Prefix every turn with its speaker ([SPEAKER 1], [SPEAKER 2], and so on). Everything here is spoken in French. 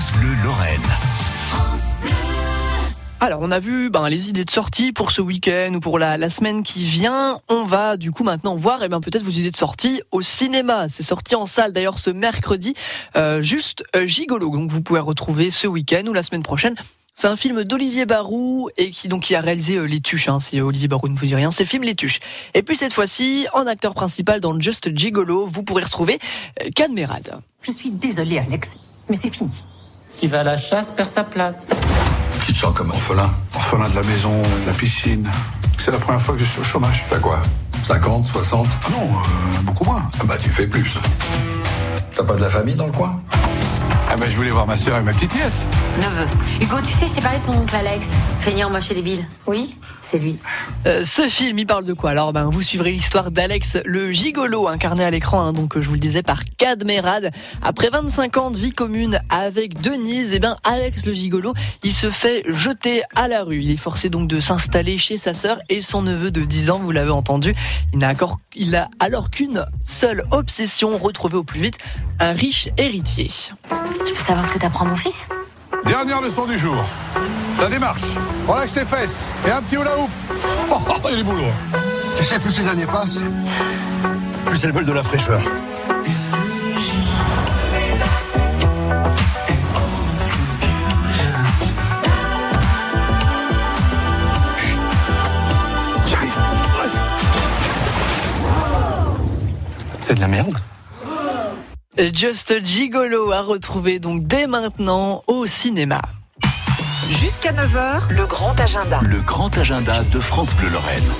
[SPEAKER 1] France Bleu Lorraine.
[SPEAKER 2] Alors, on a vu ben, les idées de sortie pour ce week-end ou pour la, la, semaine qui vient. On va du coup maintenant voir et eh ben, peut-être vos idées de sortie au cinéma. C'est sorti en salle d'ailleurs ce mercredi, euh, juste euh, Gigolo. Donc vous pouvez retrouver ce week-end ou la semaine prochaine. C'est un film d'Olivier Barou et qui donc qui a réalisé euh, Les Tuches. Hein, si Olivier Barou ne vous dit rien, c'est le film Les Tuches. Et puis cette fois-ci, en acteur principal dans Just Gigolo, vous pourrez retrouver euh, Cadmerade.
[SPEAKER 3] Je suis désolée, Alex, mais c'est fini.
[SPEAKER 4] Qui va à la chasse perd sa place.
[SPEAKER 5] Tu te sens comme orphelin Orphelin de la maison, de la piscine. C'est la première fois que je suis au chômage.
[SPEAKER 6] T'as quoi 50, 60
[SPEAKER 5] Ah non, euh, beaucoup moins.
[SPEAKER 6] Ah bah tu fais plus. T'as pas de la famille dans le coin?
[SPEAKER 5] Ah ben je voulais voir ma soeur et ma petite nièce.
[SPEAKER 7] Neveu. Hugo, tu sais, je t'ai parlé de ton oncle Alex. Feignant, moche et débile. Oui, c'est lui.
[SPEAKER 2] Euh, ce film, il parle de quoi Alors, ben, vous suivrez l'histoire d'Alex, le gigolo, incarné à l'écran, hein, donc je vous le disais, par Cadmerade. Après 25 ans de vie commune avec Denise, eh ben, Alex, le gigolo, il se fait jeter à la rue. Il est forcé donc de s'installer chez sa sœur et son neveu de 10 ans, vous l'avez entendu. Il n'a il a alors qu'une seule obsession, retrouver au plus vite un riche héritier.
[SPEAKER 7] Je peux savoir ce que t'apprends mon fils?
[SPEAKER 5] Dernière leçon du jour. La démarche. Relaxe tes fesses. Et un petit hula hoop. Oh, oh, il est boulot.
[SPEAKER 8] Tu sais, plus les années passent, plus elles veulent de la fraîcheur.
[SPEAKER 4] C'est de la merde.
[SPEAKER 2] Just Gigolo à retrouver donc dès maintenant au cinéma.
[SPEAKER 9] Jusqu'à 9h, le grand agenda.
[SPEAKER 1] Le grand agenda de France Bleu Lorraine.